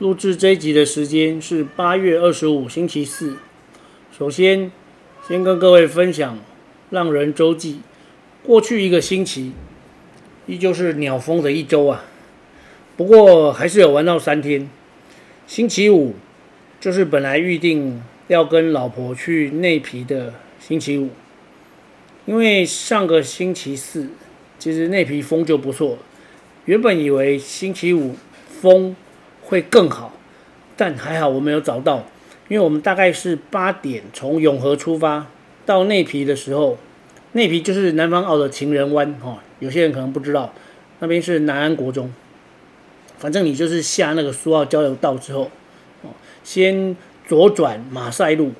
录制这一集的时间是八月二十五，星期四。首先，先跟各位分享浪人周记。过去一个星期，依旧是鸟疯的一周啊。不过还是有玩到三天。星期五就是本来预定要跟老婆去内皮的星期五，因为上个星期四其实内皮风就不错。原本以为星期五风会更好，但还好我没有找到，因为我们大概是八点从永和出发，到内皮的时候，内皮就是南方澳的情人湾哈，有些人可能不知道，那边是南安国中，反正你就是下那个苏澳交流道之后，哦，先左转马赛路，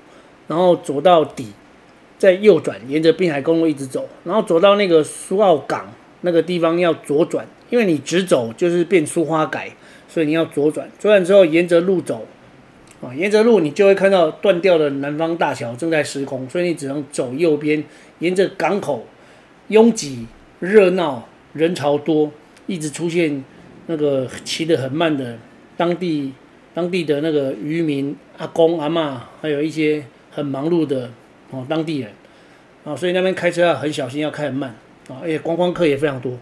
然后走到底，再右转，沿着滨海公路一直走，然后走到那个苏澳港那个地方要左转，因为你直走就是变苏花改。所以你要左转，左转之后沿着路走，啊，沿着路你就会看到断掉的南方大桥正在施工，所以你只能走右边，沿着港口，拥挤、热闹、人潮多，一直出现那个骑得很慢的当地当地的那个渔民阿公阿嬷，还有一些很忙碌的哦当地人，啊，所以那边开车要很小心，要开很慢，啊，而且观光客也非常多，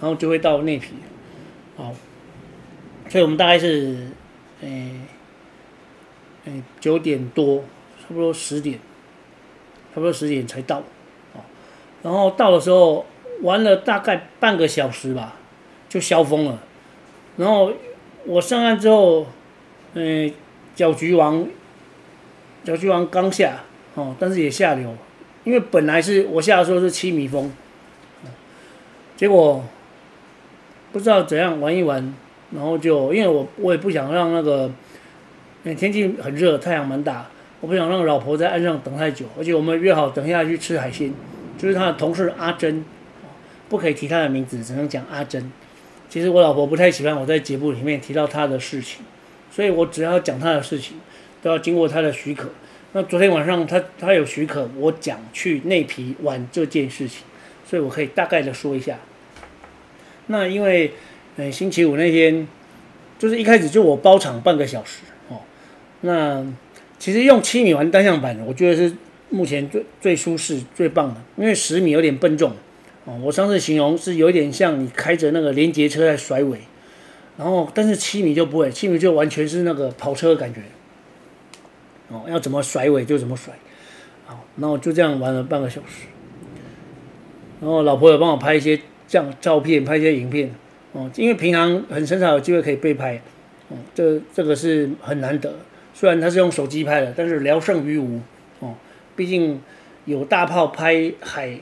然后就会到内皮，好。所以我们大概是，诶、欸，诶九点多，差不多十点，差不多十点才到，哦，然后到的时候玩了大概半个小时吧，就消风了。然后我上岸之后，诶，搅局王，搅局王刚下，哦，但是也下流，因为本来是我下的时候是七米风，结果不知道怎样玩一玩。然后就因为我我也不想让那个，天气很热，太阳蛮大，我不想让老婆在岸上等太久，而且我们约好等下去吃海鲜，就是他的同事阿珍，不可以提他的名字，只能讲阿珍。其实我老婆不太喜欢我在节目里面提到他的事情，所以我只要讲他的事情，都要经过他的许可。那昨天晚上他他有许可我讲去内皮玩这件事情，所以我可以大概的说一下。那因为。哎，星期五那天，就是一开始就我包场半个小时哦。那其实用七米玩单向板，我觉得是目前最最舒适、最棒的。因为十米有点笨重哦。我上次形容是有点像你开着那个连接车在甩尾，然后但是七米就不会，七米就完全是那个跑车的感觉哦。要怎么甩尾就怎么甩。好，那我就这样玩了半个小时。然后老婆有帮我拍一些这样照片，拍一些影片。哦，因为平常很很少有机会可以被拍，哦，这这个是很难得。虽然他是用手机拍的，但是聊胜于无。哦，毕竟有大炮拍海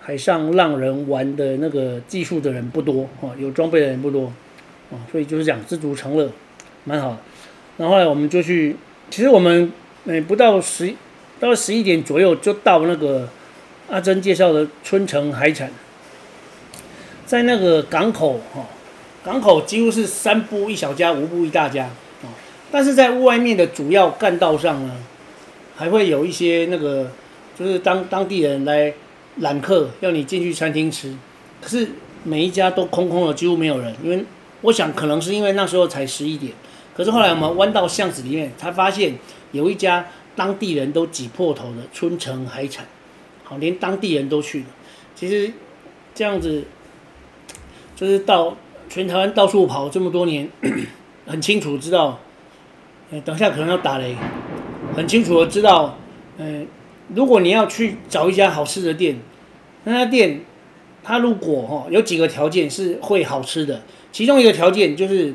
海上浪人玩的那个技术的人不多，哦，有装备的人不多，哦，所以就是讲知足常乐，蛮好。然后后来我们就去，其实我们嗯不到十到十一点左右就到那个阿珍介绍的春城海产。在那个港口哈，港口几乎是三步一小家，五步一大家啊。但是在外面的主要干道上呢，还会有一些那个，就是当当地人来揽客，要你进去餐厅吃。可是每一家都空空的，几乎没有人。因为我想可能是因为那时候才十一点。可是后来我们弯到巷子里面，才发现有一家当地人都挤破头的春城海产，好，连当地人都去了。其实这样子。就是到全台湾到处跑这么多年，很清楚知道，呃，等下可能要打雷，很清楚的知道，呃，如果你要去找一家好吃的店，那家店，它如果哈有几个条件是会好吃的，其中一个条件就是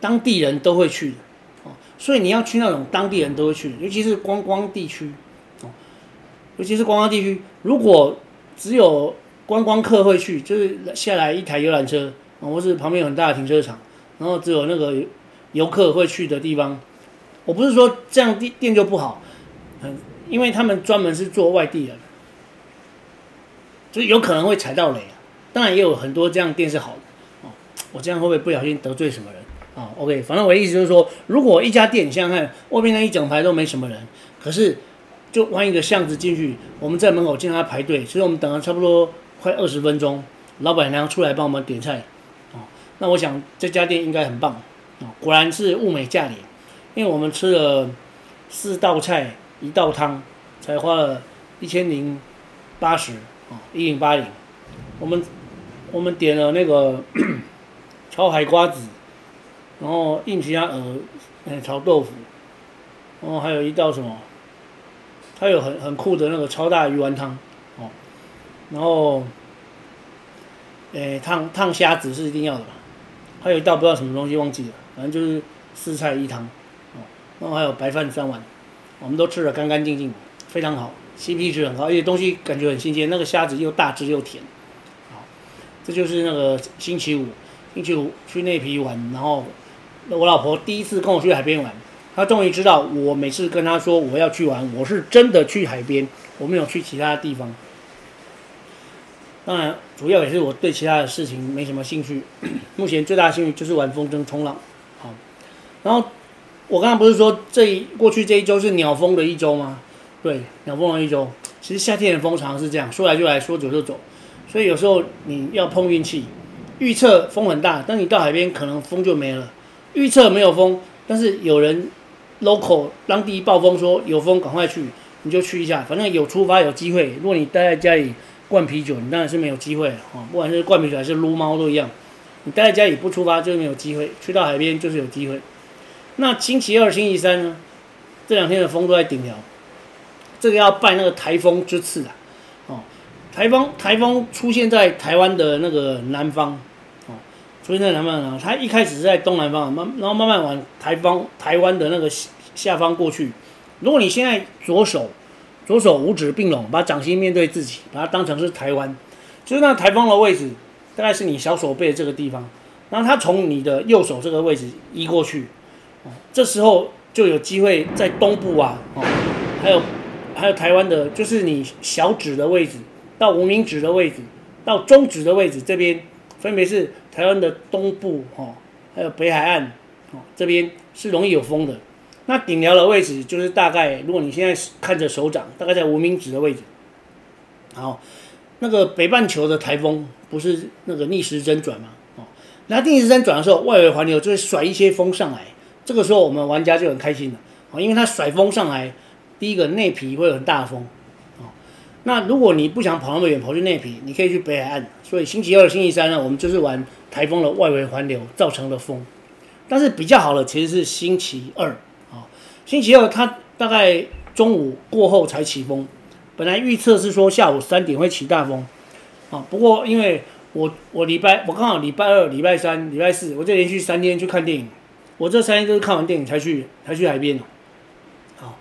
当地人都会去的，哦，所以你要去那种当地人都会去，尤其是观光地区，哦，尤其是观光地区，如果只有观光客会去，就是下来一台游览车，或是旁边有很大的停车场，然后只有那个游客会去的地方，我不是说这样店店就不好，嗯，因为他们专门是做外地的，就有可能会踩到雷啊。当然也有很多这样店是好的哦。我这样会不会不小心得罪什么人啊？OK，反正我的意思就是说，如果一家店，你想想看，外面那一整排都没什么人，可是就弯一个巷子进去，我们在门口见他排队，所以我们等了差不多快二十分钟，老板娘出来帮我们点菜，哦，那我想这家店应该很棒。果然是物美价廉，因为我们吃了四道菜一道汤，才花了一千零八十啊，一零八零。我们我们点了那个 炒海瓜子，然后硬皮鸭鹅，嗯，炒豆腐，然后还有一道什么？它有很很酷的那个超大鱼丸汤，然后，诶，烫烫虾子是一定要的吧？还有一道不知道什么东西忘记了。反正就是四菜一汤，哦，然后还有白饭三碗，我们都吃得干干净净，非常好，CP 值很高，而且东西感觉很新鲜，那个虾子又大只又甜，好，这就是那个星期五，星期五去内埤玩，然后我老婆第一次跟我去海边玩，她终于知道我每次跟她说我要去玩，我是真的去海边，我没有去其他地方。当然，主要也是我对其他的事情没什么兴趣，目前最大的兴趣就是玩风筝冲浪。好然后我刚刚不是说这一过去这一周是鸟风的一周吗？对，鸟风的一周。其实夏天的风常常是这样，说来就来，说走就走。所以有时候你要碰运气，预测风很大，但你到海边可能风就没了。预测没有风，但是有人 local 当地暴风说有风，赶快去，你就去一下，反正有出发有机会。如果你待在家里灌啤酒，你当然是没有机会啊。不管是灌啤酒还是撸猫都一样，你待在家里不出发就是没有机会，去到海边就是有机会。那星期二、星期三呢？这两天的风都在顶流，这个要拜那个台风之赐啊！哦，台风台风出现在台湾的那个南方，哦，出现在南方呢，它一开始是在东南方，慢然后慢慢往台风台湾的那个下方过去。如果你现在左手左手五指并拢，把掌心面对自己，把它当成是台湾，就是那台风的位置大概是你小手背的这个地方，然后它从你的右手这个位置移过去。这时候就有机会在东部啊，哦，还有还有台湾的，就是你小指的位置到无名指的位置到中指的位置，这边分别是台湾的东部哦，还有北海岸哦，这边是容易有风的。那顶寮的位置就是大概，如果你现在看着手掌，大概在无名指的位置。好，那个北半球的台风不是那个逆时针转吗？哦，那逆时针转的时候，外围环流就会甩一些风上来。这个时候我们玩家就很开心了，啊，因为它甩风上来，第一个内皮会有很大风，哦，那如果你不想跑那么远，跑去内皮，你可以去北海岸。所以星期二、星期三呢，我们就是玩台风的外围环流造成的风。但是比较好的其实是星期二，星期二它大概中午过后才起风，本来预测是说下午三点会起大风，啊，不过因为我我礼拜我刚好礼拜二、礼拜三、礼拜四，我就连续三天去看电影。我这三天都是看完电影才去，才去海边。好，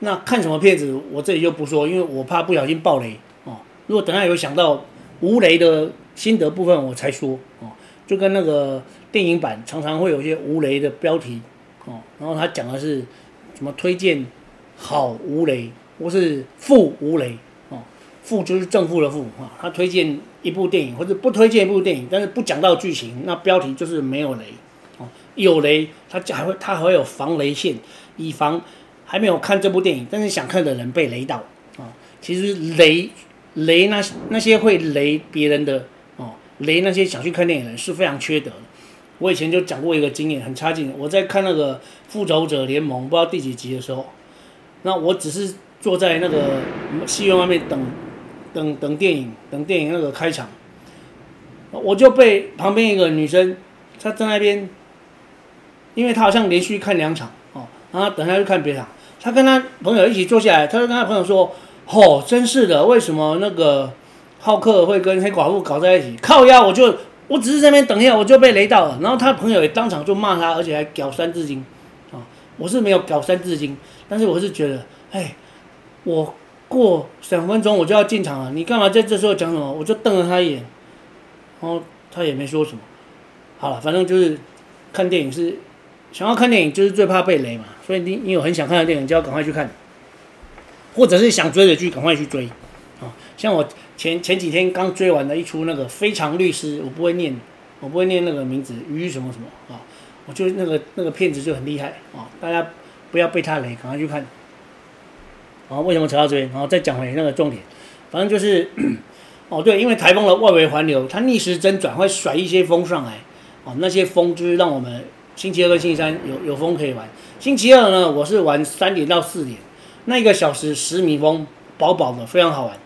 那看什么片子，我这里就不说，因为我怕不小心爆雷哦。如果等下有想到无雷的心得部分，我才说哦。就跟那个电影版常常会有一些无雷的标题哦，然后他讲的是什么推荐好无雷，或是负无雷哦，负就是正负的负啊。他推荐一部电影，或者不推荐一部电影，但是不讲到剧情，那标题就是没有雷哦。有雷，他还会他还会有防雷线，以防还没有看这部电影，但是想看的人被雷到啊。其实雷雷那那些会雷别人的哦，雷那些想去看电影的人是非常缺德。我以前就讲过一个经验，很差劲。我在看那个《复仇者联盟》不知道第几集的时候，那我只是坐在那个戏院外面等等等电影，等电影那个开场，我就被旁边一个女生，她在那边。因为她好像连续看两场哦，然后等下去看别场。她跟她朋友一起坐下来，她就跟她朋友说：“哦，真是的，为什么那个浩克会跟黑寡妇搞在一起？靠呀，我就我只是在那边等一下，我就被雷到了。然后他朋友也当场就骂他，而且还屌三字经啊！我是没有屌三字经，但是我是觉得，哎，我过两分钟我就要进场了，你干嘛在这时候讲什么？我就瞪了他一眼，然后他也没说什么。好了，反正就是看电影是。想要看电影，就是最怕被雷嘛，所以你你有很想看的电影，就要赶快去看，或者是想追的剧，赶快去追。啊，像我前前几天刚追完的一出那个《非常律师》，我不会念，我不会念那个名字，于什么什么啊，我就那个那个片子就很厉害啊，大家不要被他雷，赶快去看。啊，为什么扯到这边？然后再讲回那个重点，反正就是，哦对，因为台风的外围环流，它逆时针转会甩一些风上来，哦，那些风就是让我们星期二跟星期三有有风可以玩。星期二呢，我是玩三点到四点，那一个小时十米风，饱饱的，非常好玩。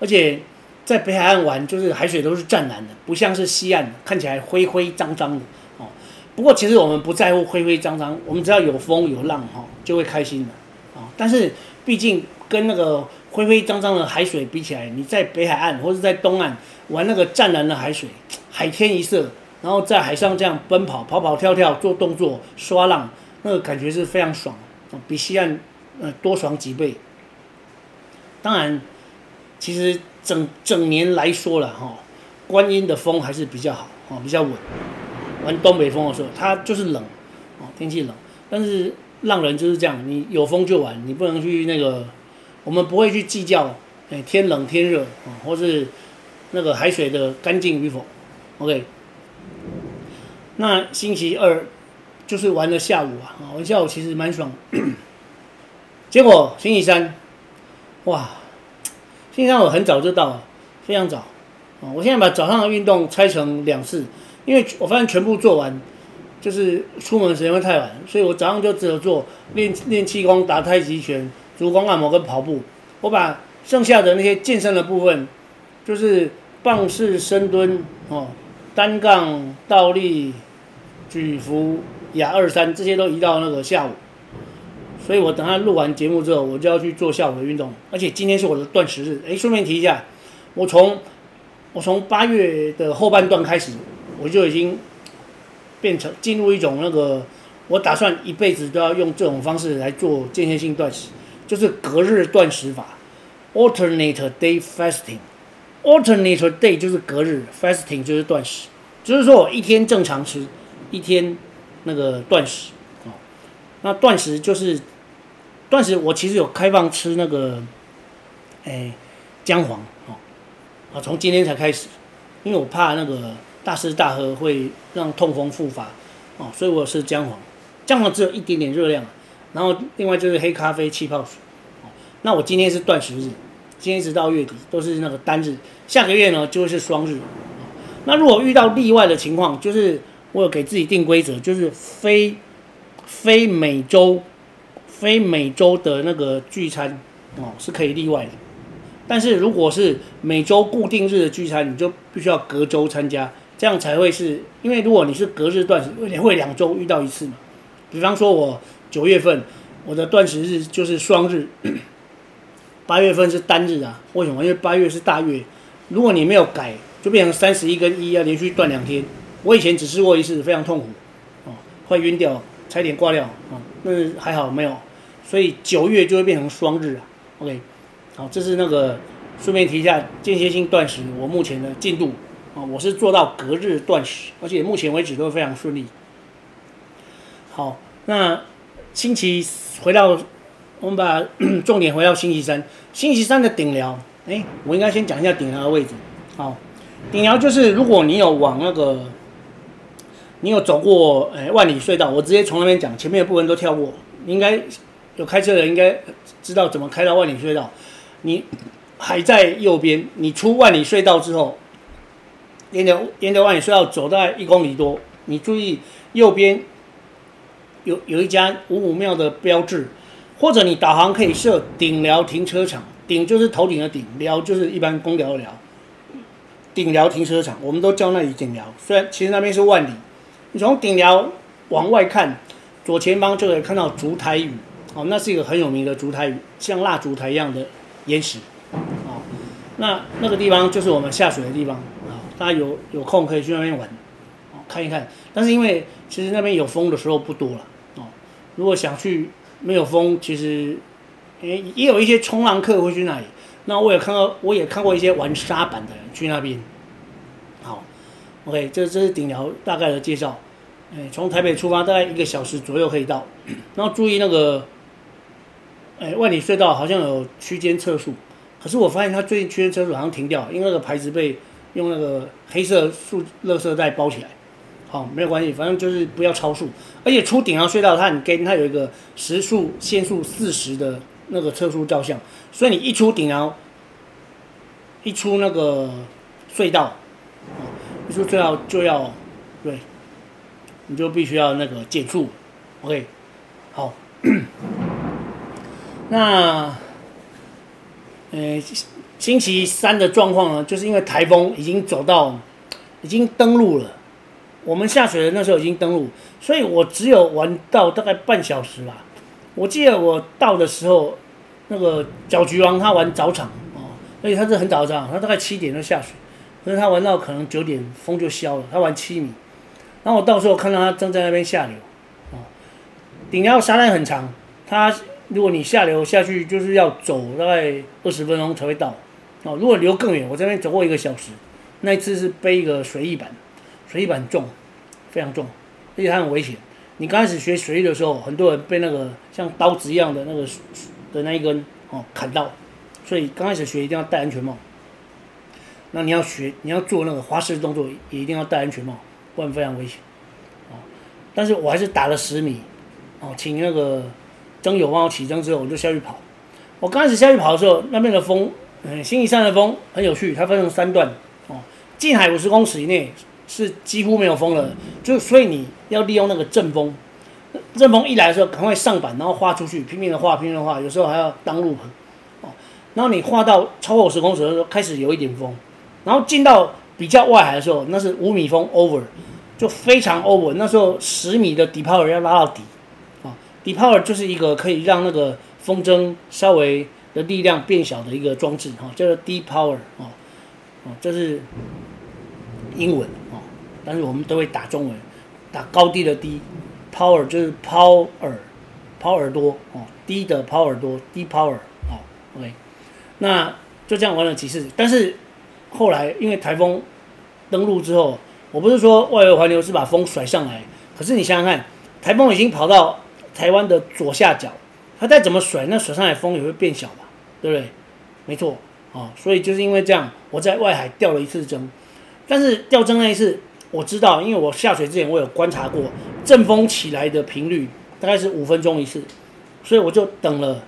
而且在北海岸玩，就是海水都是湛蓝的，不像是西岸看起来灰灰脏脏的哦。不过其实我们不在乎灰灰脏脏，我们只要有风有浪哈，就会开心的啊。但是毕竟跟那个灰灰脏脏的海水比起来，你在北海岸或者在东岸玩那个湛蓝的海水，海天一色，然后在海上这样奔跑跑跑跳跳做动作刷浪，那个感觉是非常爽，比西岸呃多爽几倍。当然。其实整整年来说了哈，观音的风还是比较好啊，比较稳。玩东北风的时候，它就是冷，哦，天气冷。但是浪人就是这样，你有风就玩，你不能去那个，我们不会去计较，哎，天冷天热啊，或是那个海水的干净与否。OK，那星期二就是玩了下午啊，玩下午其实蛮爽。结果星期三，哇！现在我很早就到了，非常早，啊！我现在把早上的运动拆成两次，因为我发现全部做完，就是出门时间会太晚，所以我早上就只有做练练气功、打太极拳、足弓按摩跟跑步。我把剩下的那些健身的部分，就是棒式深蹲、哦，单杠、倒立、举浮、亚二三这些都移到那个下午。所以我等他录完节目之后，我就要去做下午的运动，而且今天是我的断食日。哎，顺便提一下，我从我从八月的后半段开始，我就已经变成进入一种那个，我打算一辈子都要用这种方式来做间歇性断食，就是隔日断食法 （alternate day fasting）。alternate day 就是隔日，fasting 就是断食，就是说我一天正常吃，一天那个断食。那断食就是断食，我其实有开放吃那个，哎，姜黄哦，啊，从今天才开始，因为我怕那个大吃大喝会让痛风复发，哦，所以我是姜黄，姜黄只有一点点热量，然后另外就是黑咖啡、气泡水，哦，那我今天是断食。日，今天一直到月底都是那个单日，下个月呢就是双日，哦那如果遇到例外的情况，就是我有给自己定规则，就是非。非每周、非每周的那个聚餐哦，是可以例外的，但是如果是每周固定日的聚餐，你就必须要隔周参加，这样才会是。因为如果你是隔日断食，你会两周遇到一次嘛。比方说，我九月份我的断食日就是双日，八月份是单日啊。为什么？因为八月是大月，如果你没有改，就变成三十一跟一要连续断两天。我以前只试过一次，非常痛苦哦，会晕掉。差点挂掉啊，那还好没有，所以九月就会变成双日啊。OK，好，这是那个顺便提一下间歇性断食，我目前的进度啊，我是做到隔日断食，而且目前为止都非常顺利。好，那星期回到我们把 重点回到星期三，星期三的顶寮，哎，我应该先讲一下顶寮的位置。好，顶寮就是如果你有往那个。你有走过诶、万里隧道？我直接从那边讲，前面的部分都跳过。应该有开车的应该知道怎么开到万里隧道。你还在右边，你出万里隧道之后，沿着沿着万里隧道走大概一公里多，你注意右边有有一家五五庙的标志，或者你导航可以设顶寮停车场，顶就是头顶的顶，寮就是一般公寮的寮。顶寮停车场，我们都叫那里顶寮，虽然其实那边是万里。你从顶寮往外看，左前方就可以看到烛台屿，哦，那是一个很有名的烛台屿，像蜡烛台一样的岩石，哦，那那个地方就是我们下水的地方，啊，大家有有空可以去那边玩，哦，看一看。但是因为其实那边有风的时候不多了，哦，如果想去没有风，其实也也有一些冲浪客会去那里。那我也看到，我也看过一些玩沙板的人去那边。好 OK，这这是顶寮大概的介绍。哎，从台北出发大概一个小时左右可以到，然后注意那个，哎，万里隧道好像有区间测速，可是我发现它最近区间测速好像停掉，因为那个牌子被用那个黑色塑垃圾袋包起来。好，没有关系，反正就是不要超速，而且出顶寮隧道它很跟它有一个时速限速四十的那个测速照相，所以你一出顶寮，一出那个隧道，一出隧道就要对。你就必须要那个减速，OK，好。那，呃，星期三的状况呢，就是因为台风已经走到，已经登陆了。我们下水的那时候已经登陆，所以我只有玩到大概半小时吧。我记得我到的时候，那个角菊王他玩早场哦，而且他是很早的，他大概七点就下水，所以他玩到可能九点风就消了，他玩七米。然后我到时候看到他正在那边下流，哦，顶寮沙滩很长，他如果你下流下去，就是要走大概二十分钟才会到，哦，如果流更远，我这边走过一个小时，那一次是背一个水翼板，水翼板重，非常重，而且它很危险。你刚开始学水翼的时候，很多人被那个像刀子一样的那个的那一根哦砍到，所以刚开始学一定要戴安全帽。那你要学，你要做那个滑式动作，也一定要戴安全帽。不然非常危险，哦，但是我还是打了十米，哦，请那个征友帮我起征之后，我就下去跑。我刚开始下去跑的时候，那边的风，嗯，星期三的风很有趣，它分成三段，哦，近海五十公尺以内是几乎没有风了，就所以你要利用那个阵风，阵风一来的时候，赶快上板，然后划出去，拼命的划，拼命的划，有时候还要当路棚，哦，然后你划到超过五十公尺的时候，开始有一点风，然后进到。比较外海的时候，那是五米风 over，就非常 over。那时候十米的 depower 要拉到底，，depower 就是一个可以让那个风筝稍微的力量变小的一个装置，哈，叫做 depower，哦，哦，这是英文，哦，但是我们都会打中文，打高低的低，power 就是抛耳，抛耳朵，哦，低的抛耳朵，低 power，哦，OK，那就这样玩了几次，但是。后来因为台风登陆之后，我不是说外围环流是把风甩上来，可是你想想看，台风已经跑到台湾的左下角，它再怎么甩，那甩上来风也会变小吧，对不对？没错，哦，所以就是因为这样，我在外海钓了一次针，但是钓针那一次，我知道，因为我下水之前我有观察过，阵风起来的频率大概是五分钟一次，所以我就等了，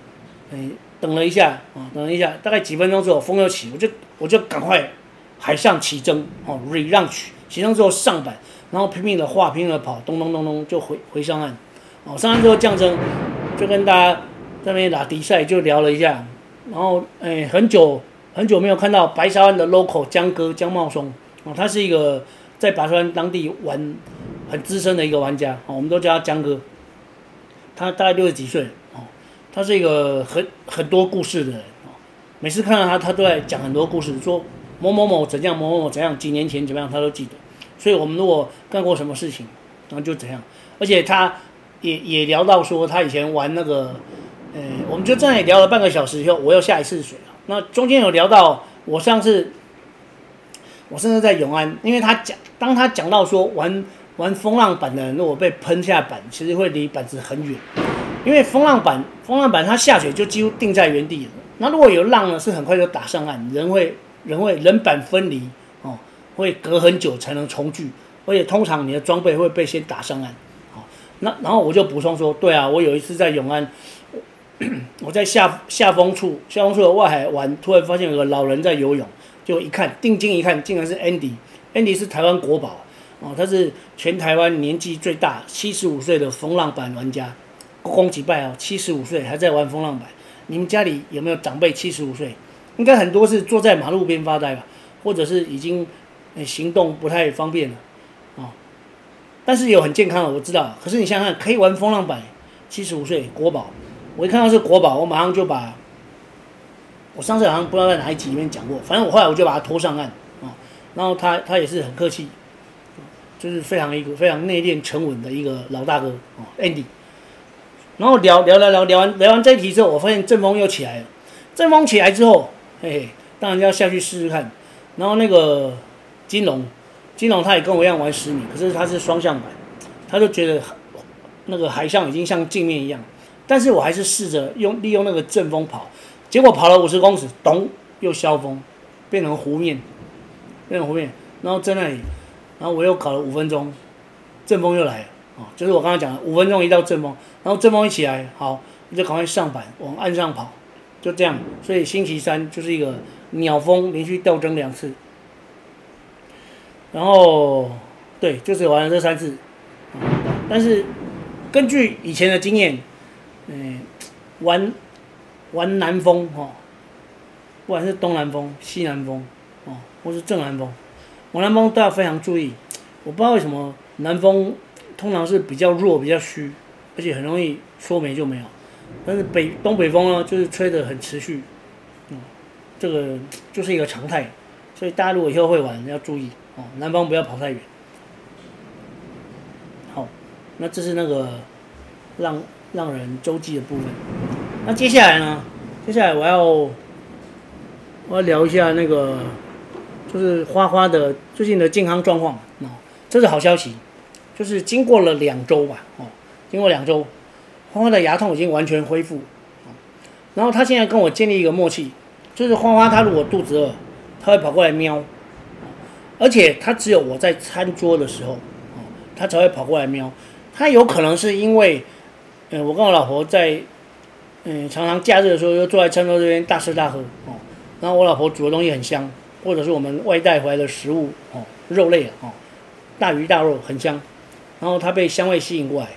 哎。等了一下啊，等了一下，大概几分钟之后风又起，我就我就赶快海上起征哦，re launch 起征之后上板，然后拼命的划，拼命的跑，咚咚咚咚就回回上岸，哦，上岸之后降生，就跟大家在那边打比赛就聊了一下，然后哎很久很久没有看到白沙湾的 local 江哥江茂松哦，他是一个在白沙湾当地玩很资深的一个玩家哦，我们都叫他江哥，他大概六十几岁哦。他是一个很很多故事的人哦，每次看到他，他都在讲很多故事，说某某某怎样，某某某怎样，几年前怎么样，他都记得。所以我们如果干过什么事情，然后就怎样。而且他也也聊到说，他以前玩那个，呃，我们就这样也聊了半个小时以后，我要下一次水了。那中间有聊到我上次，我甚至在永安，因为他讲，当他讲到说玩玩风浪板的人，如果被喷下板，其实会离板子很远。因为风浪板，风浪板它下水就几乎定在原地了。那如果有浪呢，是很快就打上岸，人会人会人板分离哦，会隔很久才能重聚，而且通常你的装备会被先打上岸。那然后我就补充说，对啊，我有一次在永安，我在下下风处下风处的外海玩，突然发现有个老人在游泳，就一看定睛一看，竟然是 Andy，Andy 是台湾国宝哦，他是全台湾年纪最大七十五岁的风浪板玩家。恭喜拜哦，七十五岁还在玩风浪板。你们家里有没有长辈七十五岁？应该很多是坐在马路边发呆吧，或者是已经行动不太方便了。但是有很健康的，我知道。可是你想想看，可以玩风浪板，七十五岁国宝。我一看到是国宝，我马上就把，我上次好像不知道在哪一集里面讲过，反正我后来我就把他拖上岸啊。然后他他也是很客气，就是非常一个非常内敛沉稳的一个老大哥哦，Andy。然后聊聊聊聊聊完聊完这一题之后，我发现阵风又起来了。阵风起来之后，嘿嘿，当然要下去试试看。然后那个金龙，金龙他也跟我一样玩十米，可是他是双向板，他就觉得那个海象已经像镜面一样，但是我还是试着用利用那个阵风跑，结果跑了五十公尺，咚，又消风，变成湖面，变成湖面，然后在那里，然后我又搞了五分钟，阵风又来了啊，就是我刚刚讲的五分钟一到阵风，然后阵风一起来，好，你就赶快上板往岸上跑，就这样，所以星期三就是一个鸟风连续吊针两次。然后，对，就只玩了这三次，但是根据以前的经验，嗯，玩玩南风哈，不管是东南风、西南风，哦，或是正南风，玩南风都要非常注意。我不知道为什么南风通常是比较弱、比较虚，而且很容易说没就没有。但是北东北风呢，就是吹得很持续，嗯，这个就是一个常态。所以大家如果以后会玩，要注意。哦，南方不要跑太远。好，那这是那个让让人周记的部分。那接下来呢？接下来我要我要聊一下那个，就是花花的最近的健康状况。哦，这是好消息，就是经过了两周吧。哦，经过两周，花花的牙痛已经完全恢复。然后他现在跟我建立一个默契，就是花花他如果肚子饿，他会跑过来喵。而且它只有我在餐桌的时候，哦，他才会跑过来喵。它有可能是因为，嗯，我跟我老婆在，嗯，常常假日的时候又坐在餐桌这边大吃大喝，哦，然后我老婆煮的东西很香，或者是我们外带回来的食物，哦，肉类，哦，大鱼大肉很香，然后它被香味吸引过来。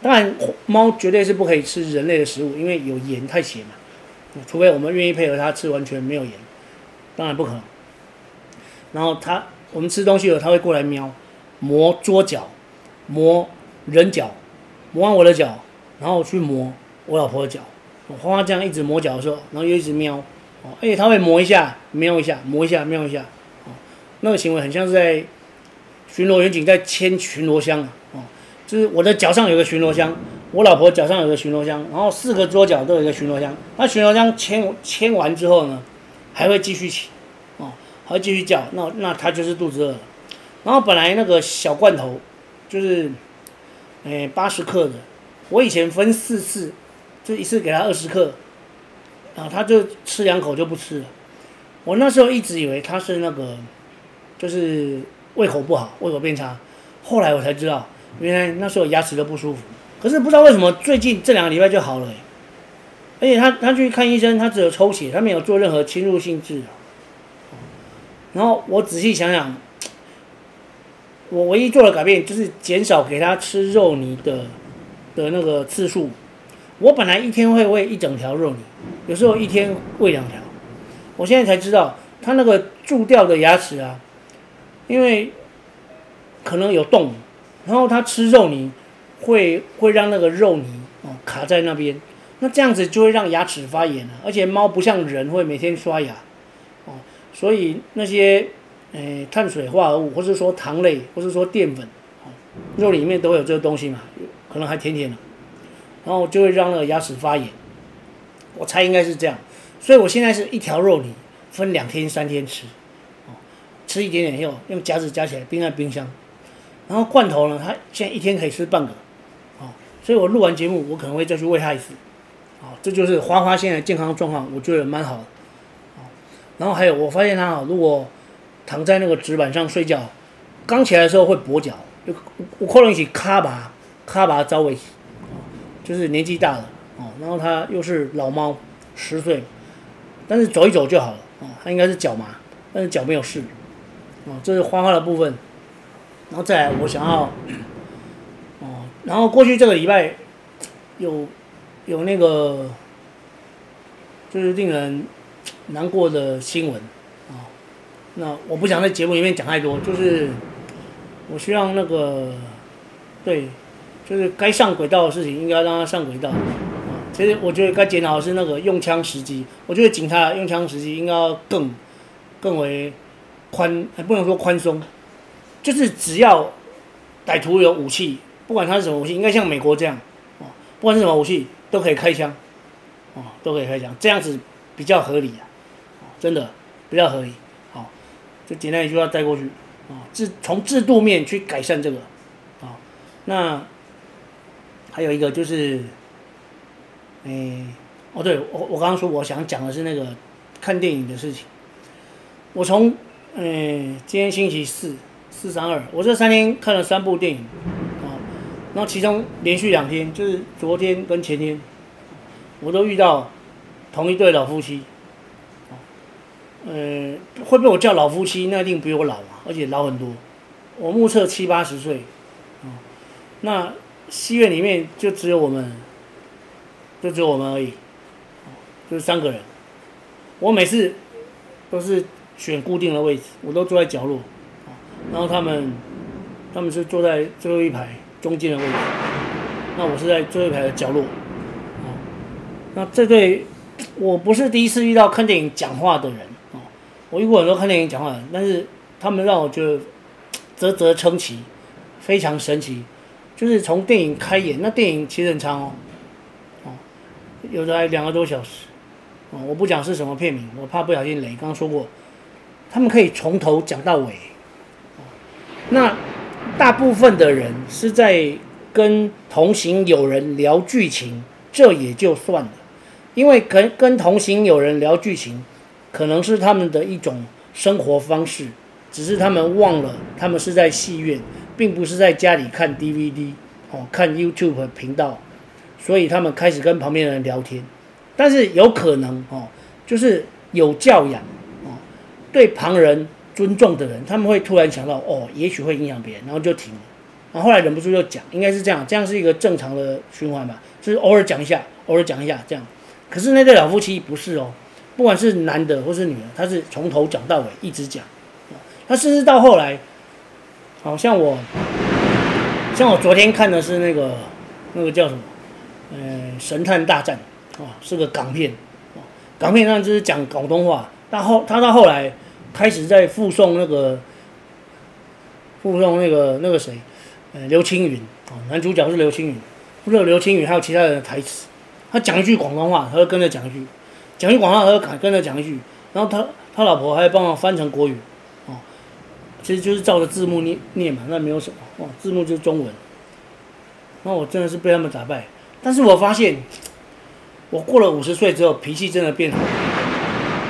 当然，猫绝对是不可以吃人类的食物，因为有盐太咸嘛，除非我们愿意配合它吃完全没有盐，当然不可能。然后他。我们吃东西了，他会过来瞄，磨桌脚，磨人脚，磨完我的脚，然后去磨我老婆的脚。我花花这样一直磨脚的时候，然后又一直瞄，哦，而且他会磨一下，瞄一下，磨一下，瞄一下，哦，那个行为很像是在巡逻员警在牵巡逻箱啊，哦，就是我的脚上有个巡逻箱，我老婆脚上有个巡逻箱，然后四个桌脚都有一个巡逻箱。那巡逻箱牵牵完之后呢，还会继续骑。还继续叫，那那他就是肚子饿了。然后本来那个小罐头，就是，诶八十克的，我以前分四次，就一次给他二十克，啊，他就吃两口就不吃了。我那时候一直以为他是那个，就是胃口不好，胃口变差。后来我才知道，原来那时候牙齿都不舒服。可是不知道为什么最近这两个礼拜就好了，而且他他去看医生，他只有抽血，他没有做任何侵入性治疗。然后我仔细想想，我唯一做的改变就是减少给他吃肉泥的的那个次数。我本来一天会喂一整条肉泥，有时候一天喂两条。我现在才知道，他那个蛀掉的牙齿啊，因为可能有洞，然后他吃肉泥会会让那个肉泥哦卡在那边，那这样子就会让牙齿发炎了。而且猫不像人会每天刷牙。哦所以那些，诶、碳水化合物，或是说糖类，或是说淀粉，肉里面都有这个东西嘛，可能还甜甜的，然后就会让那个牙齿发炎。我猜应该是这样，所以我现在是一条肉泥分两天、三天吃，哦，吃一点点以后用夹子夹起来冰在冰箱，然后罐头呢，它现在一天可以吃半个，哦，所以我录完节目，我可能会再去喂它一次，哦，这就是花花现在健康状况，我觉得蛮好的。然后还有，我发现他啊，如果躺在那个纸板上睡觉，刚起来的时候会跛脚，就我可能一起卡吧，卡吧招尾，就是年纪大了哦。然后他又是老猫，十岁，但是走一走就好了哦。他应该是脚麻，但是脚没有事哦。这是花花的部分，然后再来，我想要哦，然后过去这个礼拜有有那个就是令人。难过的新闻啊，那我不想在节目里面讲太多，就是我希望那个对，就是该上轨道的事情应该让它上轨道。其实我觉得该检讨的是那个用枪时机，我觉得警察用枪时机应该要更更为宽，还不能说宽松，就是只要歹徒有武器，不管他是什么武器，应该像美国这样啊，不管是什么武器都可以开枪啊，都可以开枪，这样子比较合理啊。真的比较合理，好，就简单一句话带过去，啊，制从制度面去改善这个，啊，那还有一个就是，哎，哦，对我我刚刚说我想讲的是那个看电影的事情。我从哎今天星期四四三二，我这三天看了三部电影，啊，然后其中连续两天就是昨天跟前天，我都遇到同一对老夫妻。呃，会被我叫老夫妻，那一定比我老嘛，而且老很多。我目测七八十岁，那戏院里面就只有我们，就只有我们而已，就是三个人。我每次都是选固定的位置，我都坐在角落，然后他们他们是坐在最后一排中间的位置，那我是在最后一排的角落，那这对我不是第一次遇到看电影讲话的人。我遇过很多看电影讲话，但是他们让我觉得啧啧称奇，非常神奇。就是从电影开演，那电影其实很长哦，哦，有的还两个多小时，哦，我不讲是什么片名，我怕不小心雷。刚说过，他们可以从头讲到尾。那大部分的人是在跟同行友人聊剧情，这也就算了，因为跟跟同行友人聊剧情。可能是他们的一种生活方式，只是他们忘了，他们是在戏院，并不是在家里看 DVD 哦，看 YouTube 频道，所以他们开始跟旁边的人聊天。但是有可能哦，就是有教养哦，对旁人尊重的人，他们会突然想到哦，也许会影响别人，然后就停了。然后后来忍不住就讲，应该是这样，这样是一个正常的循环吧，就是偶尔讲一下，偶尔讲一下这样。可是那对老夫妻不是哦。不管是男的或是女的，他是从头讲到尾，一直讲。他甚至到后来，好像我，像我昨天看的是那个那个叫什么？呃，神探大战啊，是个港片。港片上就是讲广东话。到后他到后来开始在附送那个附送那个那个谁？呃，刘青云啊，男主角是刘青云。除了刘青云，还有其他的台词。他讲一句广东话，他就跟着讲一句。讲一句广东话，他跟着讲一句，然后他他老婆还帮我翻成国语，哦，其实就是照着字幕念念嘛，那没有什么，哦，字幕就是中文。那我真的是被他们打败，但是我发现，我过了五十岁之后，脾气真的变好，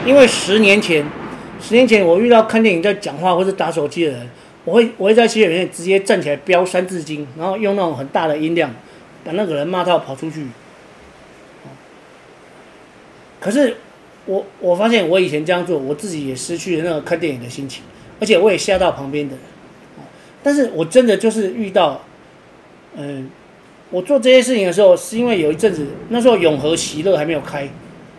因为十年前，十年前我遇到看电影在讲话或者打手机的人，我会我会在戏院里面直接站起来飙三字经，然后用那种很大的音量，把那个人骂到跑出去。可是我我发现我以前这样做，我自己也失去了那个看电影的心情，而且我也吓到旁边的人。但是我真的就是遇到，嗯，我做这些事情的时候，是因为有一阵子那时候永和喜乐还没有开，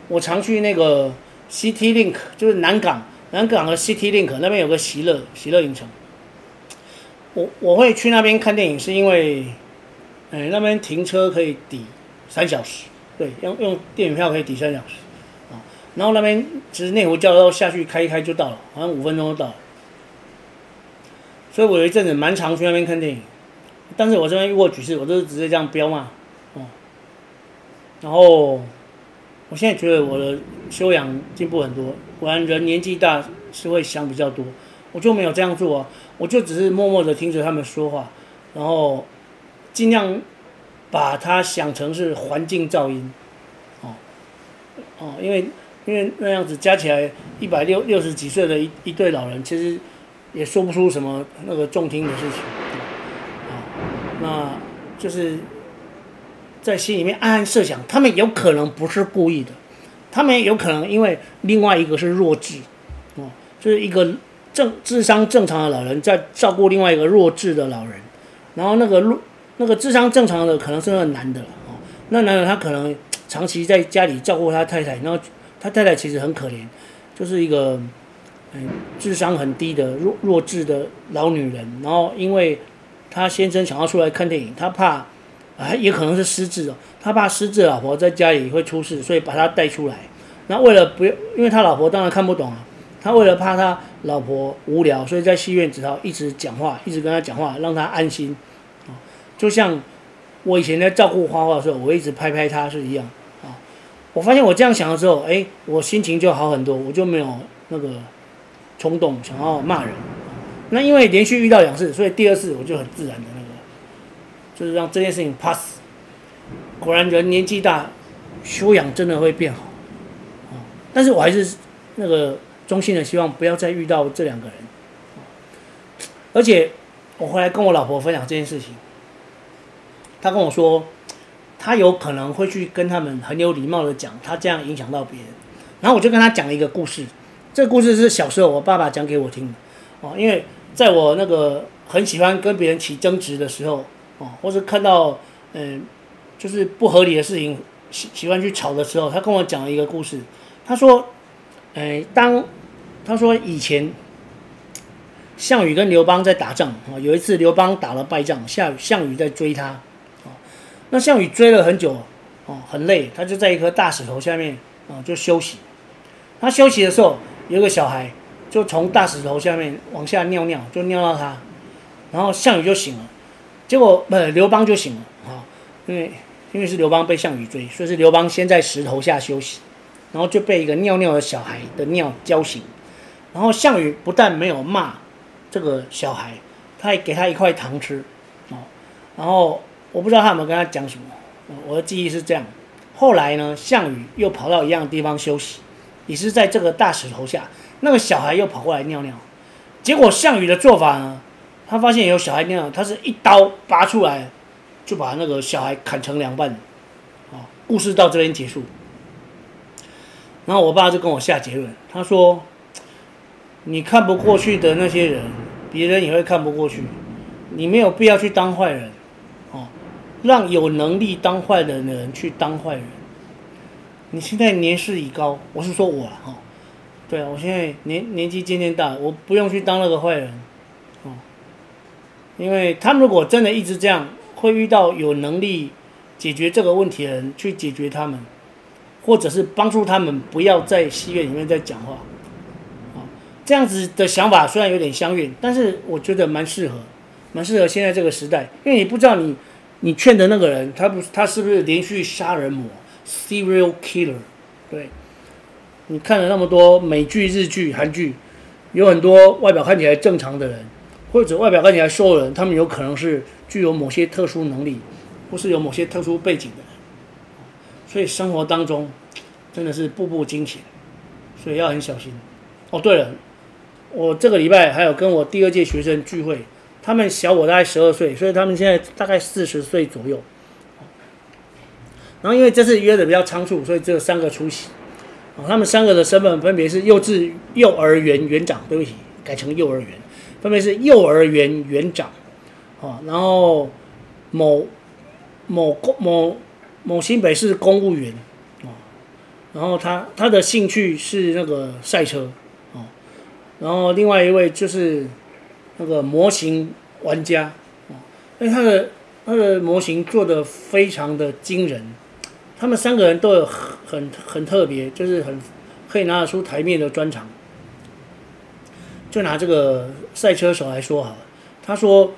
我常去那个 City Link，就是南港南港的 City Link 那边有个喜乐喜乐影城。我我会去那边看电影，是因为，嗯，那边停车可以抵三小时，对，用用电影票可以抵三小时。然后那边其实内湖交流道下去开一开就到了，好像五分钟就到了。所以我有一阵子蛮常去那边看电影，但是我这边遇过几次，我都是直接这样飙嘛，哦。然后我现在觉得我的修养进步很多，果然人年纪大是会想比较多，我就没有这样做啊，我就只是默默的听着他们说话，然后尽量把它想成是环境噪音，哦，哦，因为。因为那样子加起来一百六六十几岁的一一对老人，其实也说不出什么那个中听的事情，啊，那就是在心里面暗暗设想，他们有可能不是故意的，他们有可能因为另外一个是弱智，哦，就是一个正智商正常的老人在照顾另外一个弱智的老人，然后那个弱那个智商正常的可能是那个男的，哦，那男的他可能长期在家里照顾他太太，然后。他太太其实很可怜，就是一个嗯智商很低的弱弱智的老女人。然后因为他先生想要出来看电影，他怕啊也可能是失智哦，他怕失智老婆在家里会出事，所以把他带出来。那为了不要，因为他老婆当然看不懂啊，他为了怕他老婆无聊，所以在戏院只好一直讲话，一直跟他讲话，让他安心。就像我以前在照顾花花的时候，我一直拍拍他是一样。我发现我这样想的时候，哎，我心情就好很多，我就没有那个冲动想要骂人。那因为连续遇到两次，所以第二次我就很自然的那个就是让这件事情 pass。果然，人年纪大，修养真的会变好。但是我还是那个衷心的希望不要再遇到这两个人。而且我回来跟我老婆分享这件事情，她跟我说，他有可能会去跟他们很有礼貌的讲，他这样影响到别人。然后我就跟他讲了一个故事，这个故事是小时候我爸爸讲给我听的。哦，因为在我那个很喜欢跟别人起争执的时候，哦，或是看到嗯，就是不合理的事情，喜喜欢去吵的时候，他跟我讲了一个故事。他说，哎，当他说以前项羽跟刘邦在打仗啊，有一次刘邦打了败仗，项项羽在追他，那项羽追了很久，哦，很累，他就在一颗大石头下面啊就休息。他休息的时候，有个小孩。就从大石头下面往下尿尿，就尿到他，然后项羽就醒了，结果不，刘邦就醒了啊，因为因为是刘邦被项羽追，所以是刘邦先在石头下休息，然后就被一个尿尿的小孩的尿浇醒，然后项羽不但没有骂这个小孩，他还给他一块糖吃，哦，然后我不知道他有没有跟他讲什么，我的记忆是这样，后来呢，项羽又跑到一样的地方休息，也是在这个大石头下。那个小孩又跑过来尿尿，结果项羽的做法呢？他发现有小孩尿，他是一刀拔出来，就把那个小孩砍成两半。啊，故事到这边结束。然后我爸就跟我下结论，他说：“你看不过去的那些人，别人也会看不过去。你没有必要去当坏人，让有能力当坏人的人去当坏人。你现在年事已高，我是说我哈。”对啊，我现在年年纪渐渐大，我不用去当那个坏人，哦，因为他们如果真的一直这样，会遇到有能力解决这个问题的人去解决他们，或者是帮助他们不要在戏院里面再讲话，啊，这样子的想法虽然有点相远，但是我觉得蛮适合，蛮适合现在这个时代，因为你不知道你你劝的那个人，他不他是不是连续杀人魔，serial killer，对。你看了那么多美剧、日剧、韩剧，有很多外表看起来正常的人，或者外表看起来瘦的人，他们有可能是具有某些特殊能力，或是有某些特殊背景的人。所以生活当中真的是步步惊险，所以要很小心。哦，对了，我这个礼拜还有跟我第二届学生聚会，他们小我大概十二岁，所以他们现在大概四十岁左右。然后因为这次约的比较仓促，所以只有三个出席。哦，他们三个的身份分别是幼稚幼儿园园长，对不起，改成幼儿园，分别是幼儿园园长，哦，然后某某公某某新北市公务员，哦，然后他他的兴趣是那个赛车，哦，然后另外一位就是那个模型玩家，哦，因为他的他的模型做得非常的惊人。他们三个人都有很很特别，就是很可以拿得出台面的专长。就拿这个赛车手来说好了，他说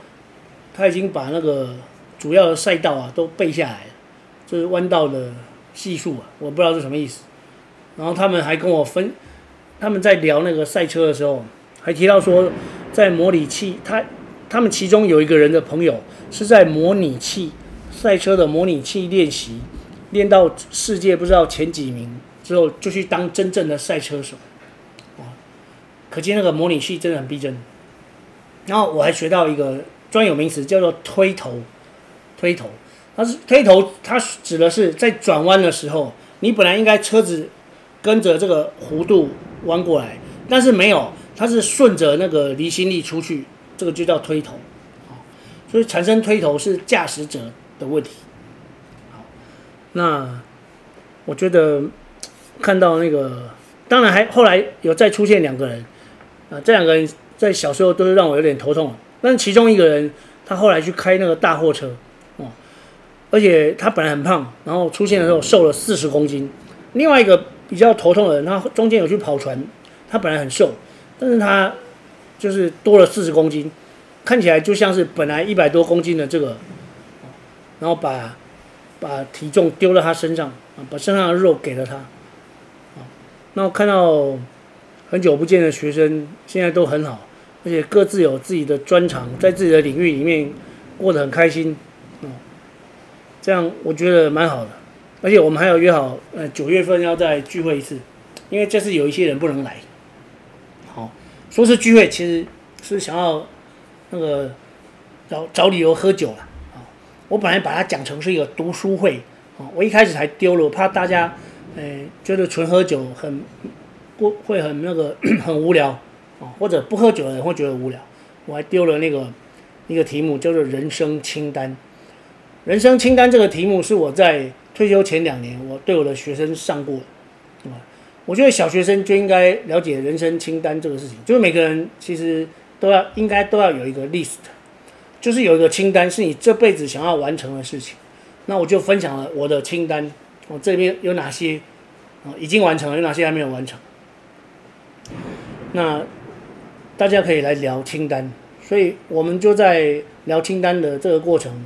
他已经把那个主要的赛道啊都背下来了，就是弯道的系数啊，我不知道是什么意思。然后他们还跟我分，他们在聊那个赛车的时候，还提到说，在模拟器，他他们其中有一个人的朋友是在模拟器赛车的模拟器练习。练到世界不知道前几名之后，就去当真正的赛车手，可见那个模拟器真的很逼真。然后我还学到一个专有名词，叫做推头。推头，它是推头，它指的是在转弯的时候，你本来应该车子跟着这个弧度弯过来，但是没有，它是顺着那个离心力出去，这个就叫推头。所以产生推头是驾驶者的问题。那我觉得看到那个，当然还后来有再出现两个人，啊，这两个人在小时候都是让我有点头痛。但是其中一个人，他后来去开那个大货车，哦，而且他本来很胖，然后出现的时候瘦了四十公斤。另外一个比较头痛的人，他中间有去跑船，他本来很瘦，但是他就是多了四十公斤，看起来就像是本来一百多公斤的这个，然后把。把体重丢到他身上啊，把身上的肉给了他，啊，那我看到很久不见的学生现在都很好，而且各自有自己的专长，在自己的领域里面过得很开心，啊，这样我觉得蛮好的。而且我们还有约好，呃，九月份要再聚会一次，因为这次有一些人不能来。说是聚会，其实是想要那个找找理由喝酒了。啊，我本来把它讲成是一个读书会，啊，我一开始还丢了，我怕大家，呃，觉得纯喝酒很不会很那个 很无聊，啊，或者不喝酒的人会觉得无聊，我还丢了那个一个题目叫做人生清单。人生清单这个题目是我在退休前两年，我对我的学生上过的，我觉得小学生就应该了解人生清单这个事情，就是每个人其实都要应该都要有一个 list，就是有一个清单是你这辈子想要完成的事情。那我就分享了我的清单，我这边有哪些啊已经完成了，有哪些还没有完成。那大家可以来聊清单，所以我们就在聊清单的这个过程。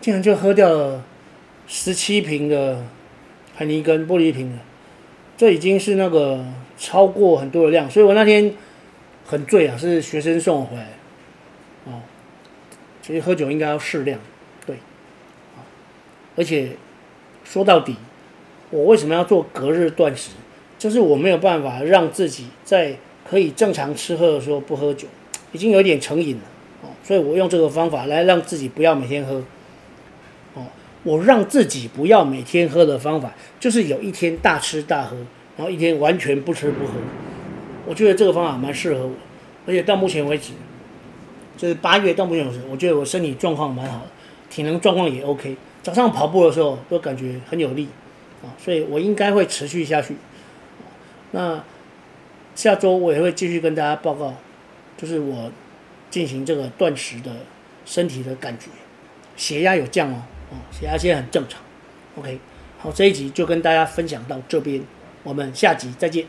竟然就喝掉了十七瓶的海尼根玻璃瓶的，这已经是那个超过很多的量，所以我那天很醉啊，是学生送我回来，哦，其实喝酒应该要适量，对，而且说到底，我为什么要做隔日断食？就是我没有办法让自己在可以正常吃喝的时候不喝酒，已经有点成瘾了，哦，所以我用这个方法来让自己不要每天喝。我让自己不要每天喝的方法，就是有一天大吃大喝，然后一天完全不吃不喝。我觉得这个方法蛮适合我，而且到目前为止，就是八月到目前为止，我觉得我身体状况蛮好的，体能状况也 OK。早上跑步的时候都感觉很有力啊，所以我应该会持续下去。那下周我也会继续跟大家报告，就是我进行这个断食的身体的感觉，血压有降哦。哦，血压现在很正常，OK，好，这一集就跟大家分享到这边，我们下集再见。